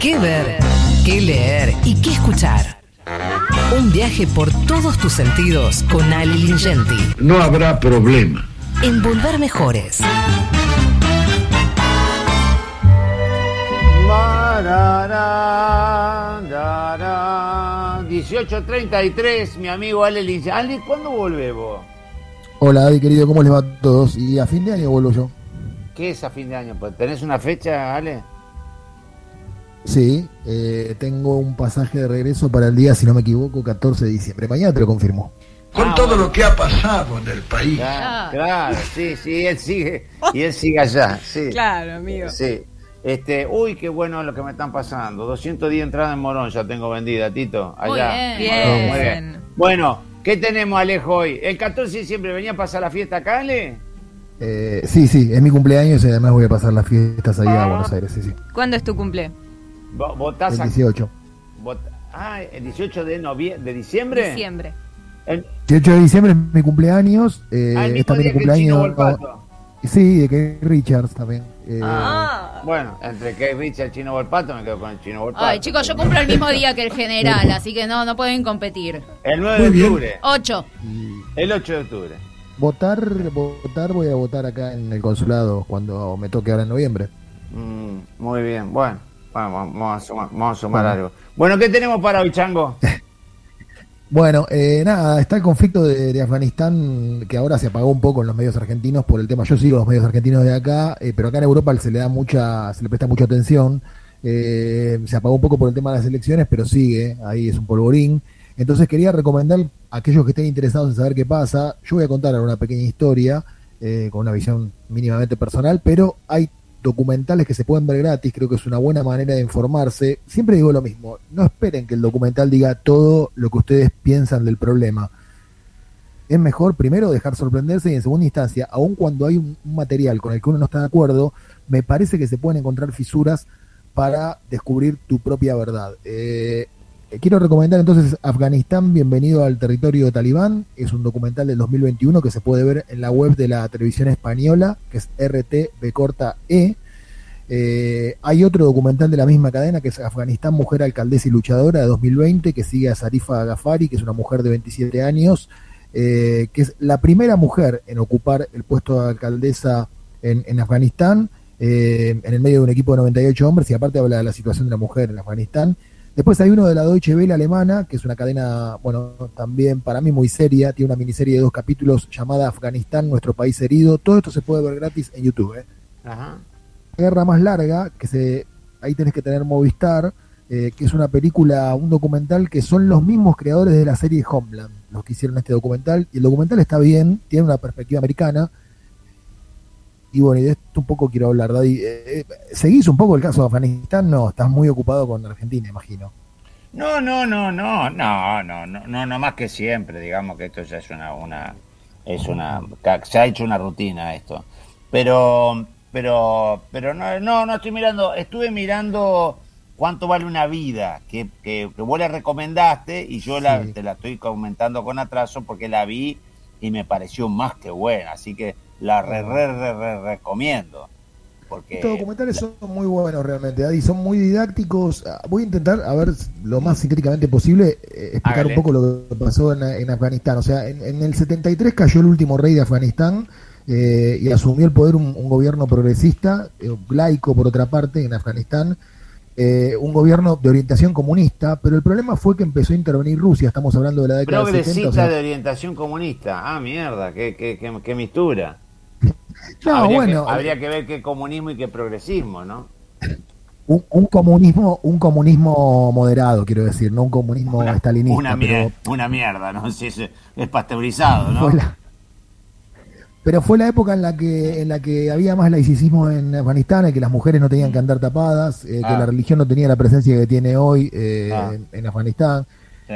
qué ver, qué leer y qué escuchar. Un viaje por todos tus sentidos con Ali Lingenti. No habrá problema. En Volver Mejores. Mararán, darán. 18.33, mi amigo Ale Lingenti. Ale, ¿cuándo volvés vos? Hola, Adi, querido, ¿cómo les va a todos? Y a fin de año vuelvo yo. ¿Qué es a fin de año? Pues, ¿Tenés una fecha, Ale? Sí, eh, tengo un pasaje de regreso para el día, si no me equivoco, 14 de diciembre. Mañana te lo confirmo. Con Ah, todo bueno. lo que ha pasado en el país. Claro, Ah. claro, sí, sí, él sigue. Y él sigue allá, sí. Claro, amigo. Sí. Este, uy, qué bueno lo que me están pasando. 210 entradas en Morón ya tengo vendida, Tito. Muy Allá. bien. Morón, muy Bien. Bueno, ¿qué tenemos, Alejo, hoy? El 14 de diciembre venía a pasar la fiesta acá, Ale. Eh, sí, sí, es mi cumpleaños y además voy a pasar las fiestas allá a Buenos Aires, sí, sí. ¿Cuándo es tu cumple? Vo- ¿Votás El a- 18. vot- Ah, el 18 de, novie- de diciembre. Diciembre. El- 18 de diciembre es mi cumpleaños. Eh, ah, el es también día el que el Chino cumpleaños. Volpato. Sí, de que Richards también. Eh, Ah. Bueno, entre que Richard y el Chino Volpato me quedo con el Chino Volpato. Ay, chicos, yo cumplo el mismo día que el general, así que no, no pueden competir. El 9 Muy de bien. octubre. 8. y El 8 de octubre. votar, votar, voy a votar acá en el consulado cuando me toque ahora en noviembre. Mm, muy bien, bueno, bueno, vamos a sumar, vamos a sumar Bueno. algo. Bueno, ¿qué tenemos para hoy, Chango? Bueno, eh, nada, está el conflicto de, de Afganistán que ahora se apagó un poco en los medios argentinos por el tema. Yo sigo los medios argentinos de acá, eh, pero acá en Europa se le da mucha, se le presta mucha atención. Eh, se apagó un poco por el tema de las elecciones, pero sigue, ahí es un polvorín. Entonces quería recomendar a aquellos que estén interesados en saber qué pasa. Yo voy a contar ahora una pequeña historia eh, con una visión mínimamente personal, pero hay documentales que se pueden ver gratis, creo que es una buena manera de informarse. Siempre digo lo mismo, no esperen que el documental diga todo lo que ustedes piensan del problema. Es mejor primero dejar sorprenderse y en segunda instancia, aun cuando hay un, material con el que uno no está de acuerdo, me parece que se pueden encontrar fisuras para descubrir tu propia verdad. Eh, quiero recomendar entonces Afganistán, bienvenido al territorio talibán. Es un documental del 2021 que se puede ver en la web de la televisión española, que es RTB E. Eh, hay otro documental de la misma cadena que es Afganistán, Mujer Alcaldesa y Luchadora de 2020, que sigue a Sarifa Gafari, que es una mujer de 27 años, eh, que es la primera mujer en ocupar el puesto de alcaldesa en, en Afganistán, eh, en el medio de un equipo de 98 hombres, y aparte habla de la situación de la mujer en Afganistán. Después hay uno de la Deutsche Welle alemana, que es una cadena, bueno, también para mí muy seria, tiene una miniserie de dos capítulos llamada Afganistán, nuestro país herido. Todo esto se puede ver gratis en YouTube. ¿eh? Ajá. guerra más larga, que se ahí tenés que tener Movistar, eh, que es una película, un documental que son los mismos creadores de la serie Homeland, los que hicieron este documental. Y el documental está bien, tiene una perspectiva americana. Y bueno, y de esto un poco quiero hablar, Daddy. Eh, eh, ¿Seguís un poco el caso de Afganistán? No, estás muy ocupado con Argentina, imagino. No, no, no, no, no, no, no, no, no más que siempre, digamos que esto ya es una, una, es una, se ha hecho una rutina esto. Pero, pero, pero no, no, no estoy mirando, estuve mirando cuánto vale una vida, que, que, que vos la recomendaste y yo la, Sí. te la estoy comentando con atraso porque la vi y me pareció más que buena, así que la re, re, re, re- recomiendo. Porque Estos documentales son muy buenos realmente, Adi, son muy didácticos. Ah, Voy a intentar, a ver, lo más sintéticamente posible, eh, explicar Hágale. un poco lo que pasó en, en Afganistán. O sea, en, en el 73 cayó el último rey de Afganistán eh, y asumió el poder un, un gobierno progresista, eh, laico por otra parte, en Afganistán. eh, un gobierno de orientación comunista, pero el problema fue que empezó a intervenir Rusia, estamos hablando de la década del 70. progresista o sea, de orientación comunista. Ah, mierda, qué, qué, qué, qué mistura. No, habría, bueno, que, habría que ver qué comunismo y qué progresismo, ¿no? un, un comunismo, un comunismo moderado, quiero decir, no un comunismo estalinista. una, pero- mier- una mierda, ¿no? Si es, es pasteurizado, ¿no? Fue la- pero fue la época en la que en la que había más laicismo en Afganistán, en que las mujeres no tenían que andar tapadas, eh, que Ah. la religión no tenía la presencia que tiene hoy eh, Ah. en, en Afganistán. Sí.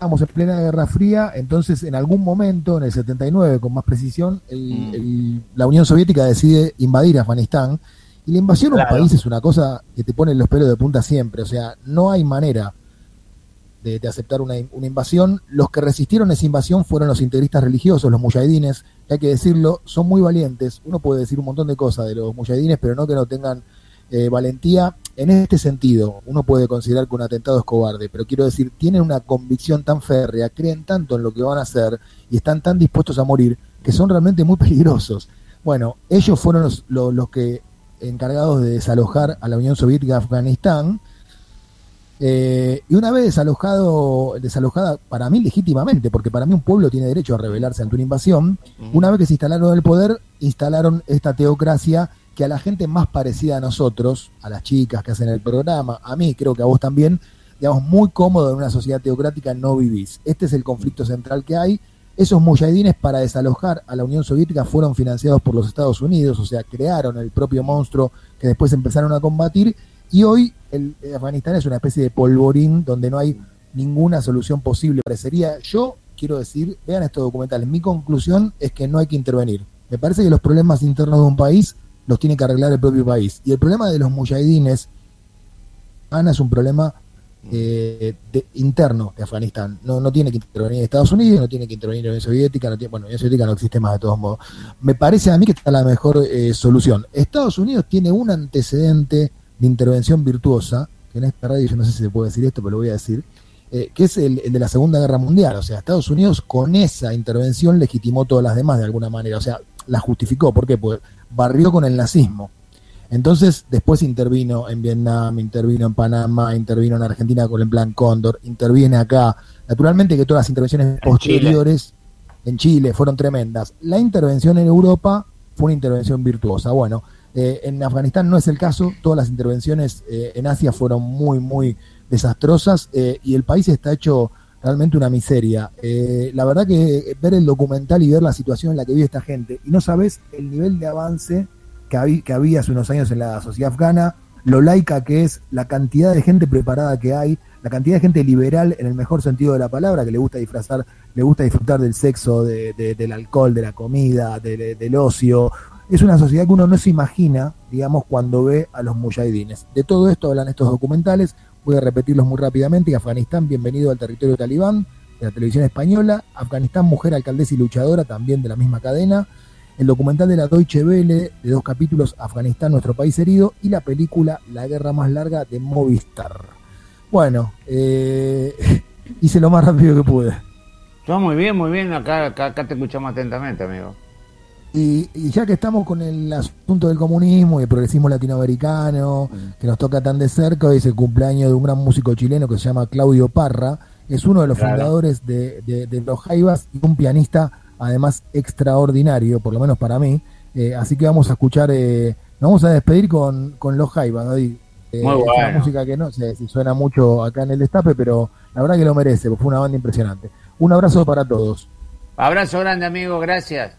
Estábamos en plena Guerra Fría, entonces en algún momento, en el 79 con más precisión, el- Mm. el- la Unión Soviética decide invadir Afganistán. Y la invasión a un país es una cosa que te pone los pelos de punta siempre, o sea, no hay manera de, de aceptar una, una invasión. Los que resistieron esa invasión fueron los integristas religiosos, los mujahidines, que hay que decirlo, son muy valientes. Uno puede decir un montón de cosas de los mujahidines, pero no que no tengan eh, valentía. En este sentido, uno puede considerar que un atentado es cobarde, pero quiero decir, tienen una convicción tan férrea, creen tanto en lo que van a hacer y están tan dispuestos a morir que son realmente muy peligrosos. Bueno, ellos fueron los, los, los que encargados de desalojar a la Unión Soviética de Afganistán, eh, y una vez desalojado, desalojada para mí legítimamente, porque para mí un pueblo tiene derecho a rebelarse ante una invasión, una vez que se instalaron en el poder, instalaron esta teocracia que a la gente más parecida a nosotros, a las chicas que hacen el programa, a mí, creo que a vos también, digamos, muy cómodo en una sociedad teocrática no vivís. Este es el conflicto central que hay. Esos mujahidines para desalojar a la Unión Soviética fueron financiados por los Estados Unidos, o sea, crearon el propio monstruo que después empezaron a combatir y hoy el, Afganistán es una especie de polvorín donde no hay ninguna solución posible. Parecería, yo quiero decir, vean estos documentales, mi conclusión es que no hay que intervenir. Me parece que los problemas internos de un país los tiene que arreglar el propio país. Y el problema de los mujahidines, Ana, es un problema eh, interno de Afganistán. No, no tiene que intervenir Estados Unidos, no tiene que intervenir la Unión Soviética, no tiene, bueno, la Unión Soviética no existe más de todos modos. Me parece a mí que está la mejor eh, solución. Estados Unidos tiene un antecedente de intervención virtuosa, que en esta radio yo no sé si se puede decir esto, pero lo voy a decir, eh, que es el, de la Segunda Guerra Mundial. O sea, Estados Unidos con esa intervención legitimó todas las demás de alguna manera. O sea, la justificó. ¿Por qué? Pues barrió con el nazismo. Entonces, después intervino en Vietnam, intervino en Panamá, intervino en Argentina con el Plan Cóndor, interviene acá. Naturalmente que todas las intervenciones posteriores en Chile fueron tremendas. La intervención en Europa fue una intervención virtuosa. Bueno, eh, en Afganistán no es el caso, todas las intervenciones eh, en Asia fueron muy, muy desastrosas eh, y el país está hecho realmente una miseria. la verdad que ver el documental y ver la situación en la que vive esta gente, y no sabes el nivel de avance que, que había hace unos años en la sociedad afgana, lo laica que es, la cantidad de gente preparada que hay, la cantidad de gente liberal en el mejor sentido de la palabra, que le gusta disfrazar, le gusta disfrutar del sexo, del alcohol, de la comida, del ocio, es una sociedad que uno no se imagina, digamos, cuando ve a los mujahidines. De todo esto hablan estos documentales, voy a repetirlos muy rápidamente. Afganistán, bienvenido al territorio talibán, de la televisión española. Afganistán, mujer alcaldesa y luchadora, también de la misma cadena. El documental de la Deutsche Welle, de dos capítulos, Afganistán, nuestro país herido. Y la película La guerra más larga de Movistar. Bueno, eh, hice lo más rápido que pude. Todo muy bien, muy bien. Acá, acá te escuchamos atentamente, amigo. Y, ya que estamos con el asunto del comunismo y el progresismo latinoamericano, mm. que nos toca tan de cerca, hoy es el cumpleaños de un gran músico chileno que se llama Claudio Parra, es uno de los fundadores de, Los Jaivas y un pianista además extraordinario, por lo menos para mí. Eh, así que vamos a escuchar, eh, nos vamos a despedir con, con Los Jaivas, eh, Es una música que no sé si suena mucho acá en el destape, pero la verdad que lo merece, porque fue una banda impresionante. Un abrazo para todos. Abrazo grande, amigo, gracias.